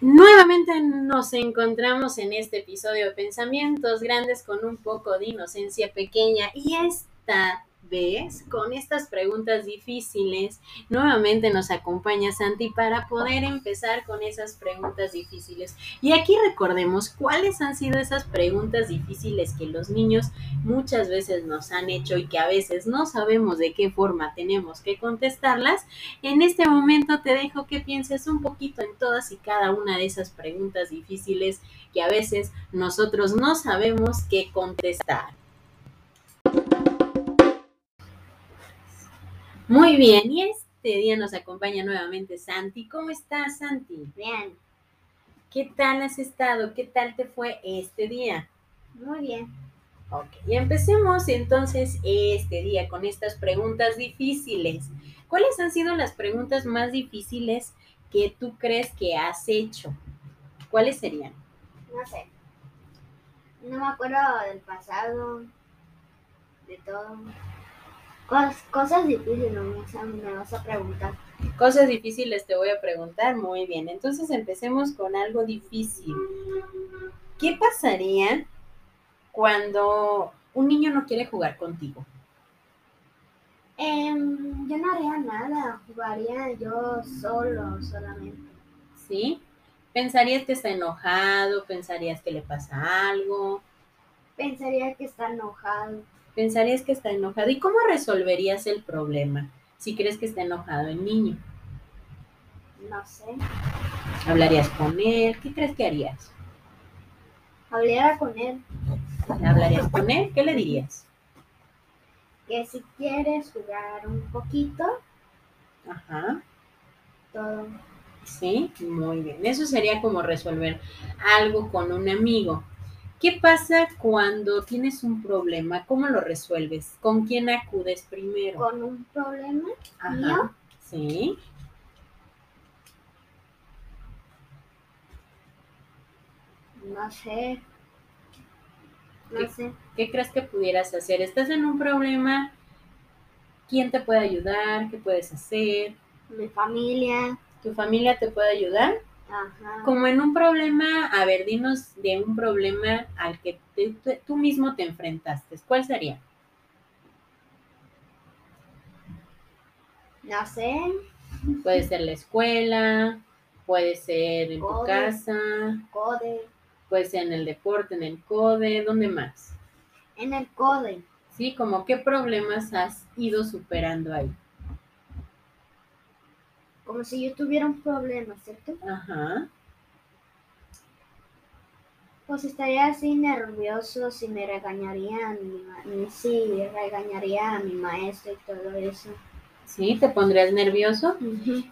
Nuevamente nos encontramos en este episodio de Pensamientos Grandes con un poco de inocencia pequeña y esta vez con estas preguntas difíciles. Nuevamente nos acompaña Santi para poder empezar con esas preguntas difíciles. Y aquí recordemos cuáles han sido esas preguntas difíciles que los niños muchas veces nos han hecho y que a veces no sabemos de qué forma tenemos que contestarlas. En este momento te dejo que pienses un poquito en todas y cada una de esas preguntas difíciles que a veces nosotros no sabemos qué contestar. Muy bien, y este día nos acompaña nuevamente Santi. ¿Cómo estás, Santi? Bien, ¿Qué tal has estado? ¿Qué tal te fue este día? muy bien. Ok, y empecemos entonces este día con estas preguntas difíciles. ¿Cuáles han sido las preguntas más difíciles que tú crees que has hecho? ¿Cuáles serían? No sé. No me acuerdo del pasado, de todo. Cos- cosas difíciles no me, vas a- preguntar. Cosas difíciles te voy a preguntar. Muy bien, entonces empecemos con algo difícil. ¿Qué pasaría cuando un niño no quiere jugar contigo? Em, yo no haría nada, jugaría yo solo, solamente. ¿Sí? ¿Pensarías que está enojado? ¿Pensarías que le pasa algo? Pensaría que está enojado. ¿Pensarías que está enojado? ¿Y cómo resolverías el problema si crees que está enojado el niño? No sé. ¿Hablarías con él? ¿Qué crees que harías? Hablaría con él ¿Hablarías con él? ¿Qué le dirías? que si quieres jugar un poquito, Ajá, todo. sí, muy bien. Eso sería como resolver algo con un amigo. ¿Qué pasa cuando tienes un problema? ¿Cómo lo resuelves? ¿Con quién acudes primero? Con un problema, Ajá, mío. sí. no sé. No ¿Qué? sé. ¿Qué crees que pudieras hacer? ¿Estás en un problema? ¿Quién te puede ayudar? ¿Qué puedes hacer? Mi familia. ¿Tu familia te puede ayudar? Ajá. Como en un problema, a ver, dinos de un problema al que te- tú- tú mismo te enfrentaste. ¿Cuál sería? No sé. Puede ser la escuela, puede ser en tu casa, Code. puede ser en el deporte, en el CODE, ¿dónde más? En el code. ¿Sí? Como qué problemas has ido superando ahí. Como si yo tuviera un problema, ¿cierto? Ajá. Pues estaría así nervioso si me regañaría a mi, mi- si regañaría a mi maestro y todo eso. ¿Sí? ¿Te pondrías nervioso?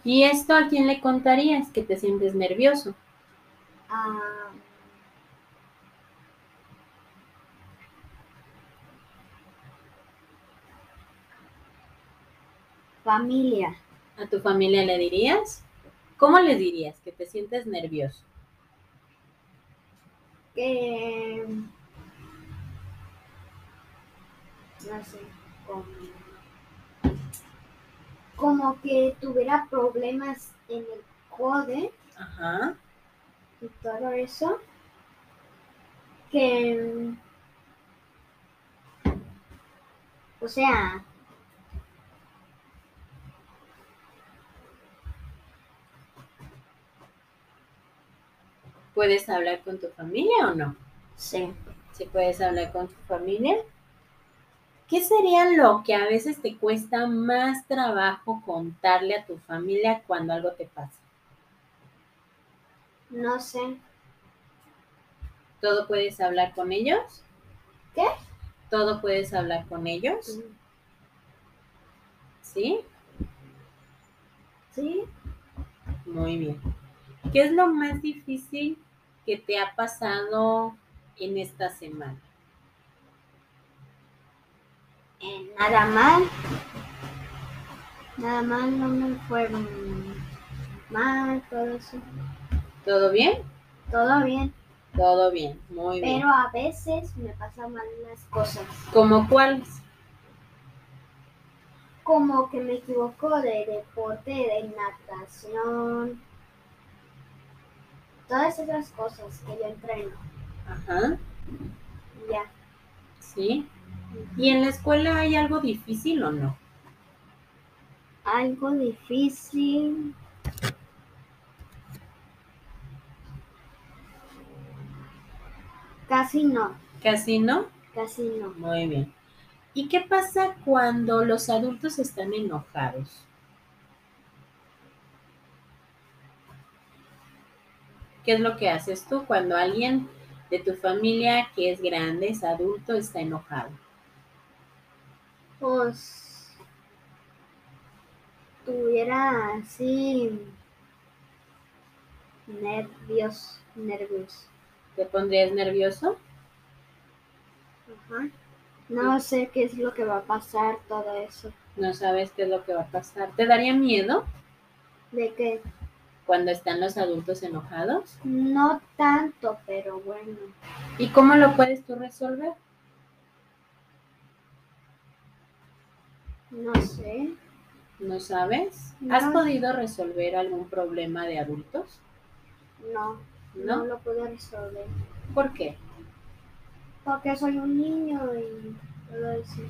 ¿Y esto a quién le contarías que te sientes nervioso? Ah, familia. ¿A tu familia le dirías? ¿Cómo le dirías que te sientes nervioso? Que no sé, como, como que tuviera problemas en el code Ajá. y todo eso. Que o sea, ¿Puedes hablar con tu familia o no? sí. Si puedes hablar con tu familia. ¿Qué sería lo que a veces te cuesta más trabajo contarle a tu familia cuando algo te pasa? No sé. ¿Todo puedes hablar con ellos? ¿Qué? ¿Todo puedes hablar con ellos? ¿Sí? Sí. Muy bien. ¿Qué es lo más difícil que te ha pasado en esta semana? Eh, nada mal. Nada mal, no me fue mal, todo eso. ¿Todo bien? Todo bien. Todo bien, muy bien. Pero a veces me pasan mal las cosas. ¿Como cuáles? Como que me equivoco de deporte, de natación. Todas esas cosas que yo entreno. Ajá, Ya. sí. ¿Y en la escuela hay algo difícil o no? Algo difícil. Casi no, Casi no. casi no. Muy bien. ¿Y qué pasa cuando los adultos están enojados? ¿Qué es lo que haces tú cuando alguien de tu familia que es grande, es adulto, está enojado? Pues tuviera así nervios, nervios. ¿Te pondrías nervioso? Ajá. No sé qué es lo que va a pasar, todo eso. No sabes qué es lo que va a pasar. ¿Te daría miedo De que cuando están los adultos enojados? no tanto, pero bueno. ¿Y cómo lo puedes tú resolver? No sé. ¿No sabes? ¿Has podido resolver algún problema de adultos? No, ¿No? no lo pude resolver. ¿Por qué? Porque soy un niño y todo eso.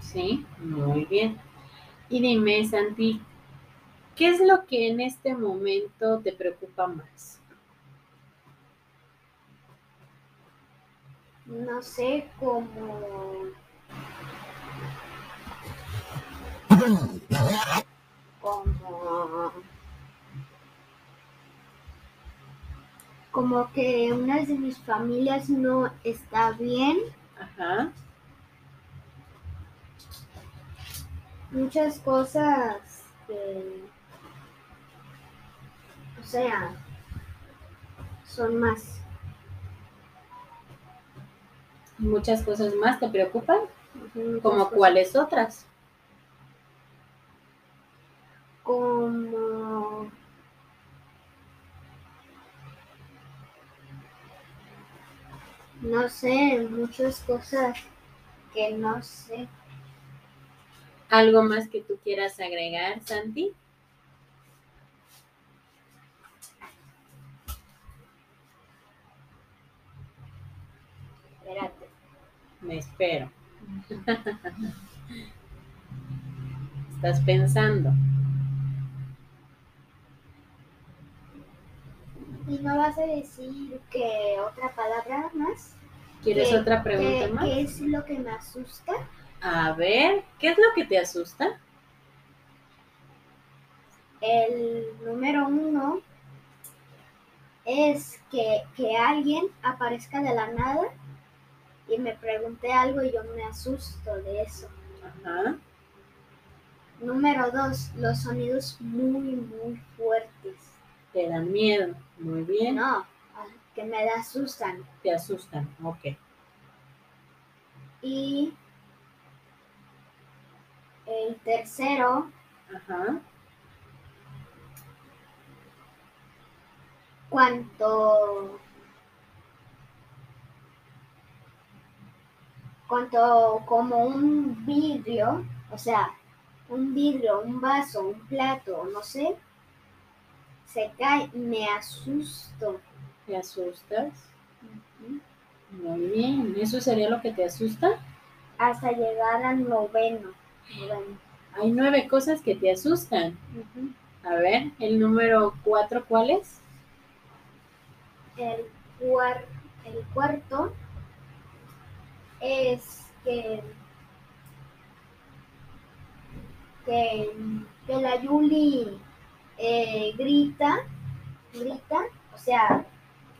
Sí, muy bien. Y dime, Santi, ¿qué es lo que en este momento te preocupa más? No sé cómo. Como. Como que una de mis familias no está bien. Ajá, Muchas cosas que. O sea. Son más. muchas cosas más te preocupan, Muchas como cosas. cuáles otras. como no sé, muchas cosas que no sé. ¿Algo más que tú quieras agregar, Santi? Me espero. Estás pensando. ¿Y no vas a decir que otra palabra más? ¿Quieres ¿Qué- otra pregunta más? ¿Qué es lo que me asusta? A ver, ¿qué es lo que te asusta? El número uno es que, que alguien aparezca de la nada y me pregunte algo y yo me asusto de eso. Ajá. Número dos, los sonidos muy, muy fuertes. Te dan miedo. Muy bien. No, ah, que me asustan. Te asustan. Ok. Y el tercero, Ajá. cuanto cuanto como un vidrio, o sea, un vidrio, un vaso, un plato, no sé, se cae, me asusto. ¿Te asustas? Muy bien. ¿Eso sería lo que te asusta? Hasta llegar al noveno. noveno. Hay nueve cosas que te asustan. A ver, el número cuatro, ¿cuál es? El, cuar- el cuarto es que, que, que la Yuli eh, grita, grita, o sea,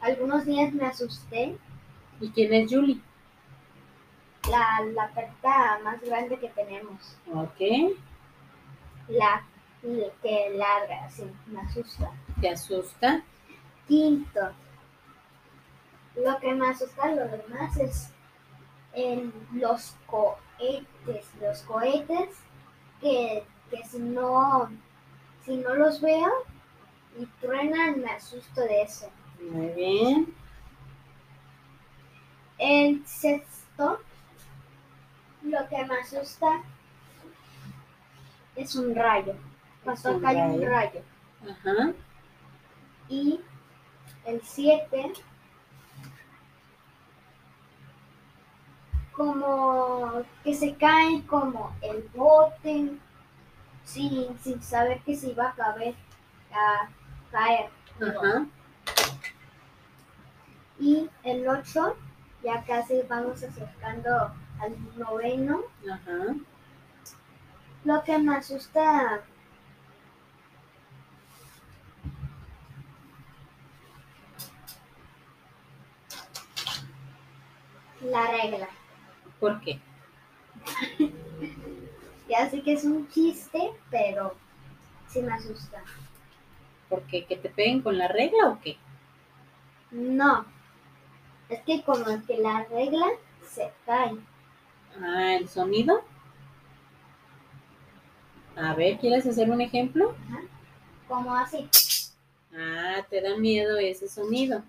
algunos días me asusté, ¿Y quién es Julie? la, la perrita más grande que tenemos, Ok. la, la que larga, sí, me asusta. ¿Te asusta? Quinto, lo que me asusta lo demás es en los cohetes, los cohetes que, que si no si no los veo y truenan me asusto de eso. Muy bien. El sexto, lo que me asusta es un rayo. Cuando un cae un rayo. Ajá. Y el 7, como que se caen como el bote sin, sin saber que se iba a caber, a caer. Ajá. Y el 8, ya casi vamos acercando al noveno. Ajá. Lo que me asusta la regla. ¿Por qué? Ya sé que es un chiste, pero sí me asusta. ¿Por qué? ¿Que te peguen con la regla o qué? No, es que como que la regla se cae. Ah, el sonido. A ver, ¿quieres hacer un ejemplo? Como así. Ah, te da miedo ese sonido.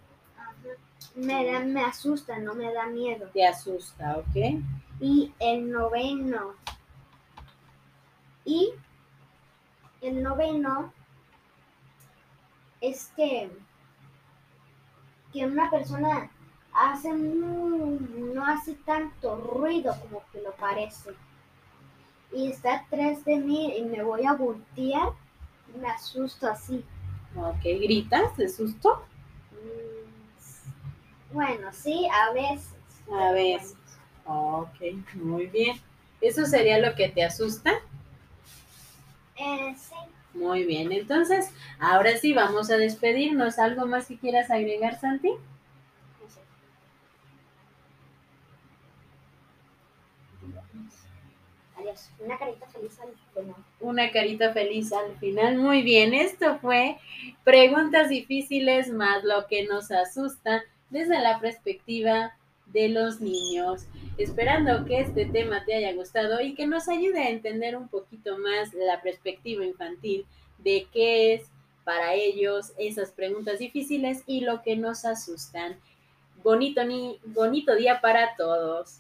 Me, da, me asusta, no me da miedo. Te asusta, ¿ok? Y el noveno. Y el noveno es que, que una persona hace no hace tanto ruido como que lo parece. Y está atrás de mí y me voy a voltear me asusto así. Ok, ¿gritas de susto? Bueno, sí, a veces. A veces. Ok, muy bien. ¿Eso sería lo que te asusta? Eh, sí. Muy bien, entonces, ahora sí vamos a despedirnos. ¿Algo más que quieras agregar, Santi? no sé. Adiós. Una carita feliz al final. Una carita feliz al final. Muy bien, esto fue preguntas difíciles más lo que nos asusta desde la perspectiva de los niños. Esperando que este tema te haya gustado y que nos ayude a entender un poquito más la perspectiva infantil de qué es para ellos esas preguntas difíciles y lo que nos asustan. Bonito, ni bonito día para todos.